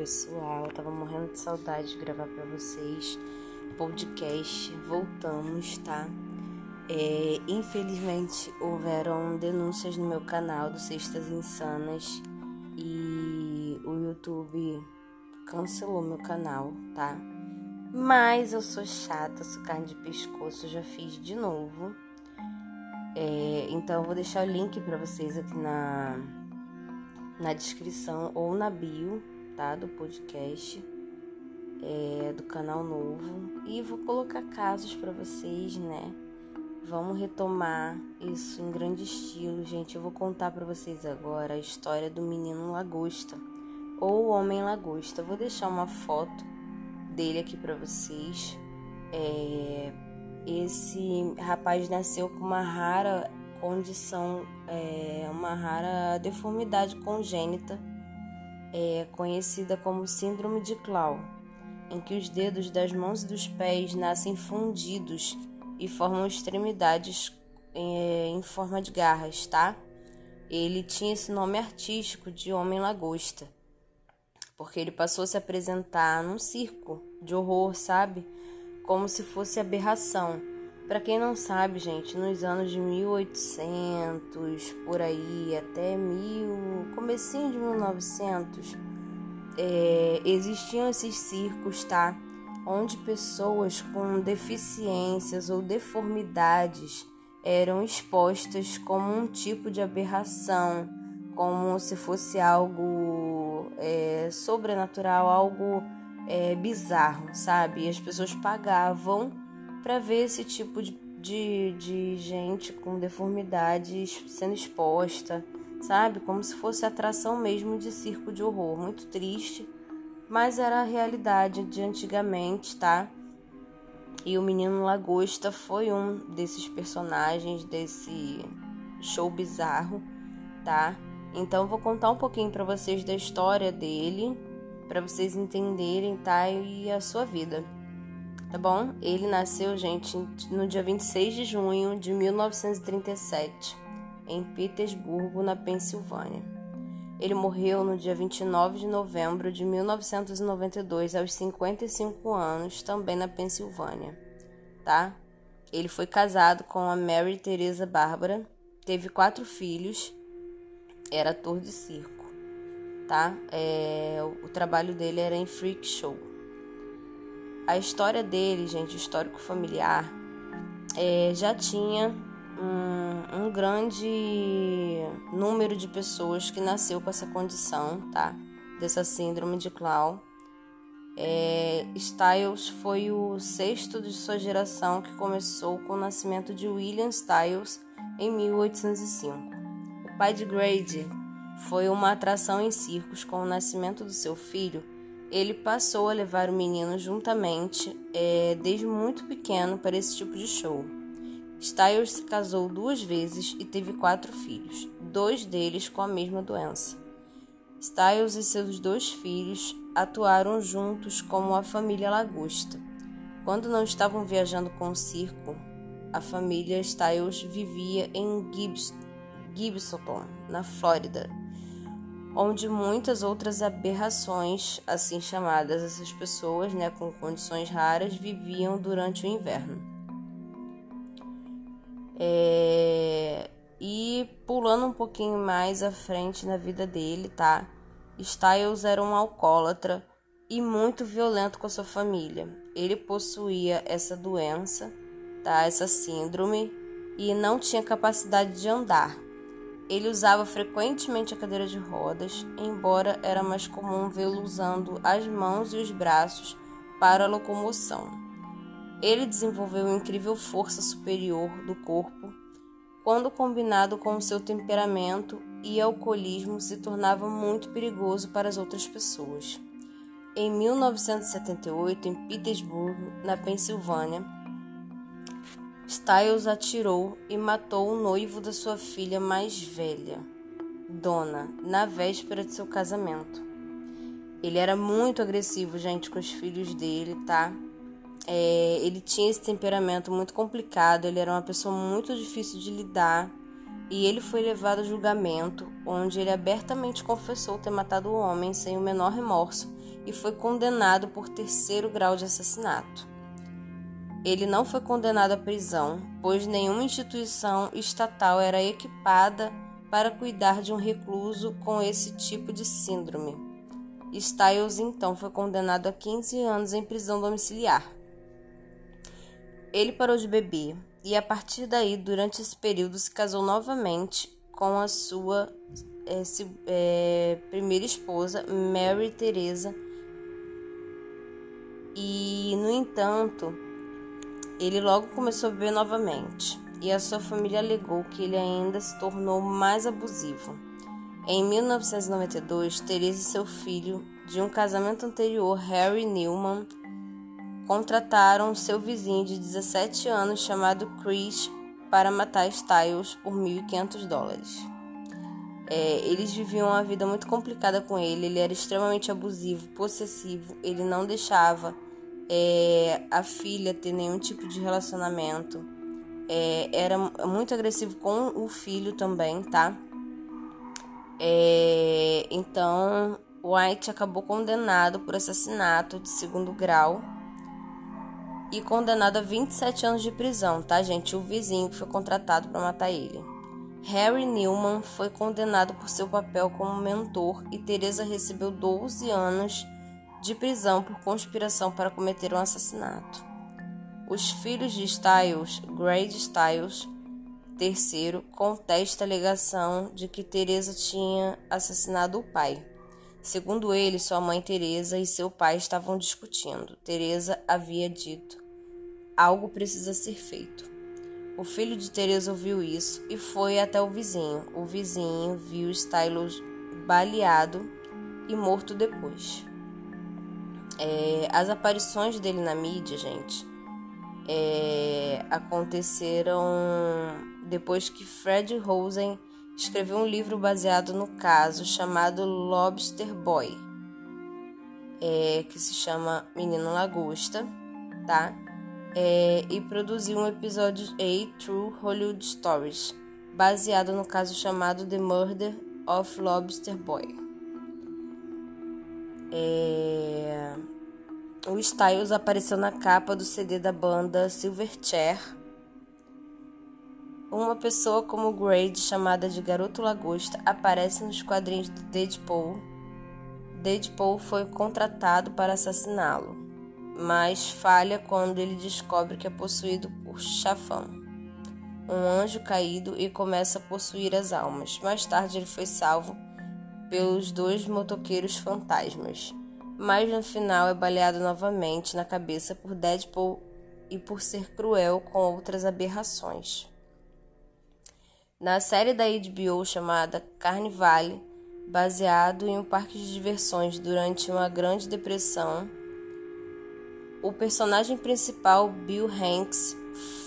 pessoal? Eu tava morrendo de saudade de gravar para vocês podcast. Voltamos, tá? É, infelizmente houveram denúncias no meu canal do Sextas Insanas e o YouTube cancelou meu canal, tá? Mas eu sou chata, sou carne de pescoço, já fiz de novo. É, então eu vou deixar o link para vocês aqui na na descrição ou na bio, Do podcast, é, do canal novo. E vou colocar casos para vocês, né? Vamos retomar isso em grande estilo, gente. Eu vou contar para vocês agora a história do menino lagosta ou homem lagosta. vou deixar uma foto dele aqui para vocês. É, esse rapaz nasceu com uma rara condição, é, uma rara deformidade congênita, é, conhecida como Síndrome de Clown, em que os dedos das mãos e dos pés nascem fundidos e formam extremidades é, em forma de garras, tá? Ele tinha esse nome artístico de Homem Lagosta, porque ele passou a se apresentar num circo de horror, sabe? Como se fosse aberração para quem não sabe, gente, nos anos de 1800, por aí, até mil, comecinho de 1900, é, existiam esses circos, tá? Onde pessoas com deficiências ou deformidades eram expostas como um tipo de aberração, como se fosse algo é, sobrenatural, algo é, bizarro, sabe? E as pessoas pagavam para ver esse tipo de, de, de gente com deformidades sendo exposta, sabe? Como se fosse atração mesmo de circo de horror. Muito triste, mas era a realidade de antigamente, tá? E o menino Lagosta foi um desses personagens desse show bizarro, tá? Então vou contar um pouquinho para vocês da história dele, para vocês entenderem, tá? E a sua vida tá bom? Ele nasceu, gente, no dia 26 de junho de 1937, em Petersburgo, na Pensilvânia. Ele morreu no dia 29 de novembro de 1992, aos 55 anos, também na Pensilvânia, tá? Ele foi casado com a Mary Teresa Bárbara, teve quatro filhos, era ator de circo, tá? É, o trabalho dele era em freak show. A história dele, gente, histórico familiar, é, já tinha um, um, grande número de pessoas que nasceu com essa condição, tá? Dessa síndrome de Clown. É, Styles foi o sexto de sua geração que começou com o nascimento de William Styles em 1805. O pai de Grady foi uma atração em circos com o nascimento do seu filho ele passou a levar o menino juntamente é, desde muito pequeno para esse tipo de show. Styles se casou duas vezes e teve quatro filhos, dois deles com a mesma doença. Styles e seus dois filhos atuaram juntos como a família Lagosta. Quando não estavam viajando com o circo, a família Styles vivia em Gibbs, Gibsonton, na Flórida, onde muitas outras aberrações, assim chamadas essas pessoas, né, com condições raras, viviam durante o inverno. É... E pulando um pouquinho mais à frente na vida dele, tá? Styles era um alcoólatra e muito violento com a sua família. Ele possuía essa doença, tá? Essa síndrome e não tinha capacidade de andar. Ele usava frequentemente a cadeira de rodas, embora era mais comum vê-lo usando as mãos e os braços para a locomoção. Ele desenvolveu uma incrível força superior do corpo, quando combinado com seu temperamento e alcoolismo se tornava muito perigoso para as outras pessoas. Em 1978, em Petersburgo, na Pensilvânia, Styles atirou e matou o noivo da sua filha mais velha, Donna, na véspera de seu casamento. Ele era muito agressivo, gente, com os filhos dele, tá? É, ele tinha esse temperamento muito complicado, ele era uma pessoa muito difícil de lidar. e ele foi levado a julgamento, onde ele abertamente confessou ter matado o homem sem o menor remorso e foi condenado por terceiro grau de assassinato. Ele não foi condenado à prisão, pois nenhuma instituição estatal era equipada para cuidar de um recluso com esse tipo de síndrome. Styles então foi condenado a 15 anos em prisão domiciliar. Ele parou de beber e, a partir daí, durante esse período, se casou novamente com a sua é, primeira esposa, Mary Teresa. E, no entanto, ele logo começou a beber novamente e a sua família alegou que ele ainda se tornou mais abusivo. Em 1992, Teresa e seu filho, de um casamento anterior, Harry Newman, contrataram seu vizinho de 17 anos chamado Chris para matar Styles por 1.500 dólares. É, eles viviam uma vida muito complicada com ele, ele era extremamente abusivo, possessivo, ele não deixava é, a filha ter nenhum tipo de relacionamento é, era muito agressivo com o filho também, tá? É, então, White acabou condenado por assassinato de segundo grau e condenado a 27 anos de prisão, tá, gente? O vizinho que foi contratado para matar ele. Harry Newman foi condenado por seu papel como mentor e Teresa recebeu 12 anos de prisão por conspiração para cometer um assassinato. Os filhos de Styles, Grade Styles III, contesta a alegação de que Teresa tinha assassinado o pai. Segundo ele, sua mãe Teresa e seu pai estavam discutindo. Teresa havia dito: "Algo precisa ser feito". O filho de Teresa ouviu isso e foi até o vizinho. O vizinho viu Styles baleado e morto depois. É, as aparições dele na mídia, gente, é, aconteceram depois que Fred Rosen escreveu um livro baseado no caso chamado Lobster Boy, é, que se chama Menino Lagosta, tá? É, e produziu um episódio A True Hollywood Stories, baseado no caso chamado The Murder of Lobster Boy. É... O Styles apareceu na capa do CD da banda Silverchair. Uma pessoa como Grade, chamada de Garoto Lagosta, aparece nos quadrinhos de Deadpool. Deadpool foi contratado para assassiná-lo, mas falha quando ele descobre que é possuído por Chafão, um anjo caído, e começa a possuir as almas. Mais tarde, ele foi salvo pelos dois motoqueiros fantasmas mas no final é baleado novamente na cabeça por Deadpool e por ser cruel com outras aberrações. Na série da HBO chamada Carnivale, baseado em um parque de diversões durante uma Grande Depressão, o personagem principal, Bill Hanks,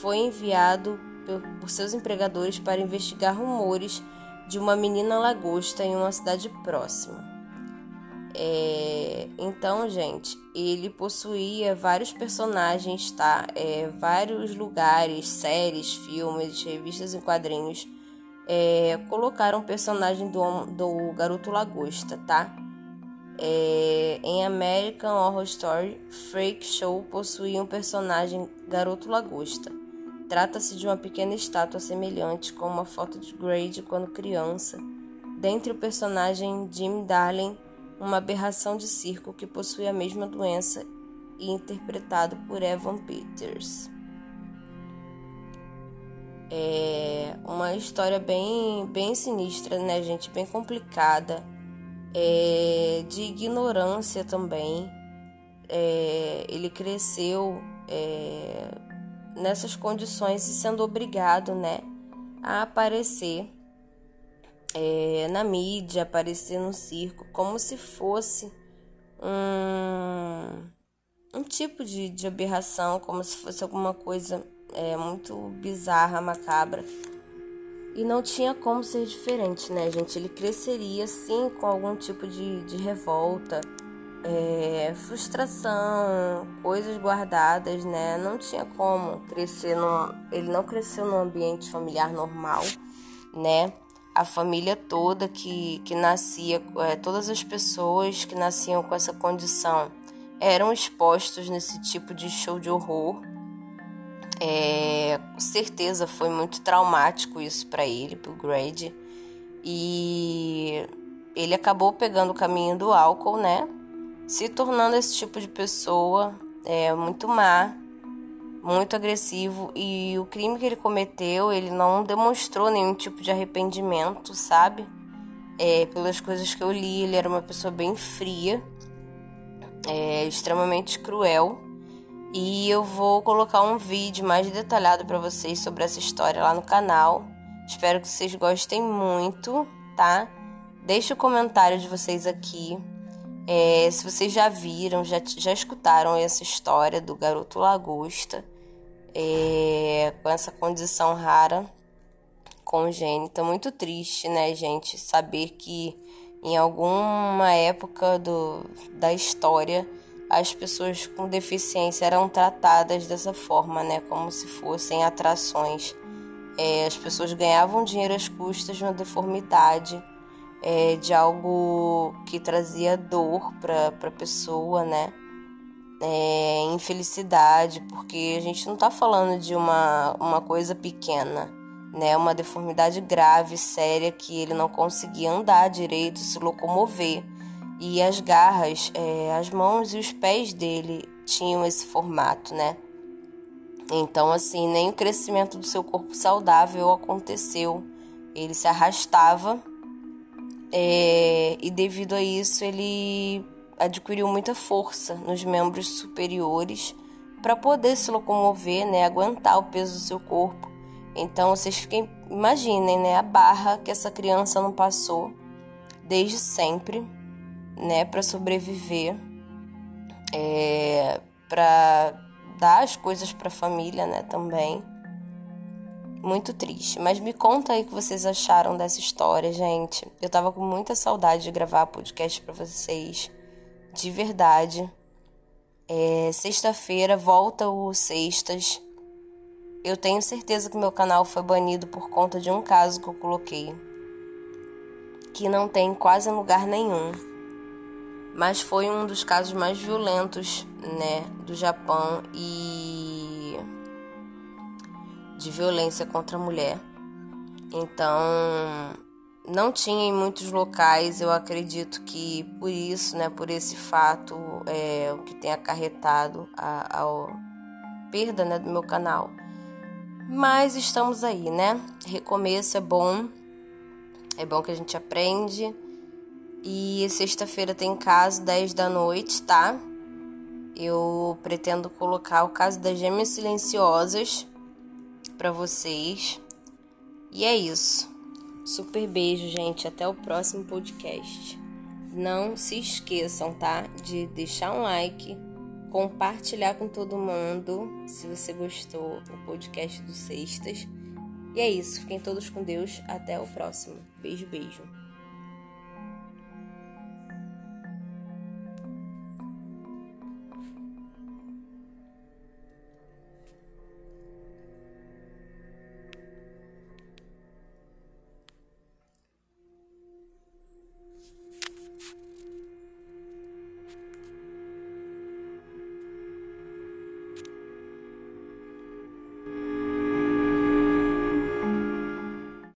foi enviado por seus empregadores para investigar rumores de uma menina lagosta em uma cidade próxima. É, então, gente, ele possuía vários personagens, tá? É, vários lugares, séries, filmes, revistas em quadrinhos. É, colocaram personagem do, do Garoto Lagosta, tá? É, em American Horror Story, Freak Show possuía um personagem Garoto Lagosta. Trata-se de uma pequena estátua semelhante com uma foto de Grade quando criança. Dentre o personagem Jim Darling uma aberração de circo que possui a mesma doença e interpretado por Evan Peters. É uma história bem, bem sinistra, né, gente? Bem complicada, é, de ignorância também. É, ele cresceu é, nessas condições e sendo obrigado, né, a aparecer é, na mídia, aparecer no circo, como se fosse um, um tipo de, de aberração, como se fosse alguma coisa é, muito bizarra, macabra. E não tinha como ser diferente, né, gente? Ele cresceria sim com algum tipo de, de revolta, é, frustração, coisas guardadas, né? Não tinha como crescer num. Ele não cresceu num ambiente familiar normal né? A família toda que, que nascia, é, todas as pessoas que nasciam com essa condição eram expostos nesse tipo de show de horror. É, com certeza foi muito traumático isso para ele, para o Grady. E ele acabou pegando o caminho do álcool, né? Se tornando esse tipo de pessoa é, muito má, muito agressivo. E o crime que ele cometeu, ele não demonstrou nenhum tipo de arrependimento, sabe? É, pelas coisas que eu li, ele era uma pessoa bem fria, é, extremamente cruel. E eu vou colocar um vídeo mais detalhado para vocês sobre essa história lá no canal. Espero que vocês gostem muito, tá? Deixe o comentário de vocês aqui. É, se vocês já viram, já, já escutaram essa história do garoto lagosta é, com essa condição rara congênita. Muito triste, né, gente? Saber que em alguma época do, da história as pessoas com deficiência eram tratadas dessa forma, né? Como se fossem atrações. É, as pessoas ganhavam dinheiro às custas de uma deformidade, é, de algo que trazia dor para a pessoa, né? É, infelicidade, porque a gente não está falando de uma, uma coisa pequena, né? Uma deformidade grave, séria, que ele não conseguia andar direito, se locomover. E as garras, é, as mãos e os pés dele tinham esse formato, né? Então, assim, nem o crescimento do seu corpo saudável aconteceu. Ele se arrastava é, e, devido a isso, ele adquiriu muita força nos membros superiores para poder se locomover, né, aguentar o peso do seu corpo. Então, vocês fiquem, imaginem, né, a barra que essa criança não passou desde sempre, né, para sobreviver, é, para dar as coisas para a família, né, também. Muito triste. Mas me conta aí o que vocês acharam dessa história, gente. Eu tava com muita saudade de gravar podcast para vocês. De verdade. É, Sexta-feira volta o Sextas. Eu tenho certeza que meu canal foi banido por conta de um caso que eu coloquei. Que não tem quase lugar nenhum mas foi um dos casos mais violentos, né, do Japão e de violência contra a mulher. Então, não tinha em muitos locais, eu acredito que por isso, né, por esse fato, é o que tem acarretado a, a perda, né, do meu canal. Mas estamos aí, né? Recomeço é bom, é bom que a gente aprende e sexta-feira tem caso 10 da noite, tá? Eu pretendo colocar o caso das gêmeas silenciosas para vocês. E é isso. Super beijo, gente. Até o próximo podcast. Não se esqueçam, tá? De deixar um like, compartilhar com todo mundo se você gostou do podcast do Sextas. E é isso. Fiquem todos com Deus. Até o próximo. Beijo, beijo.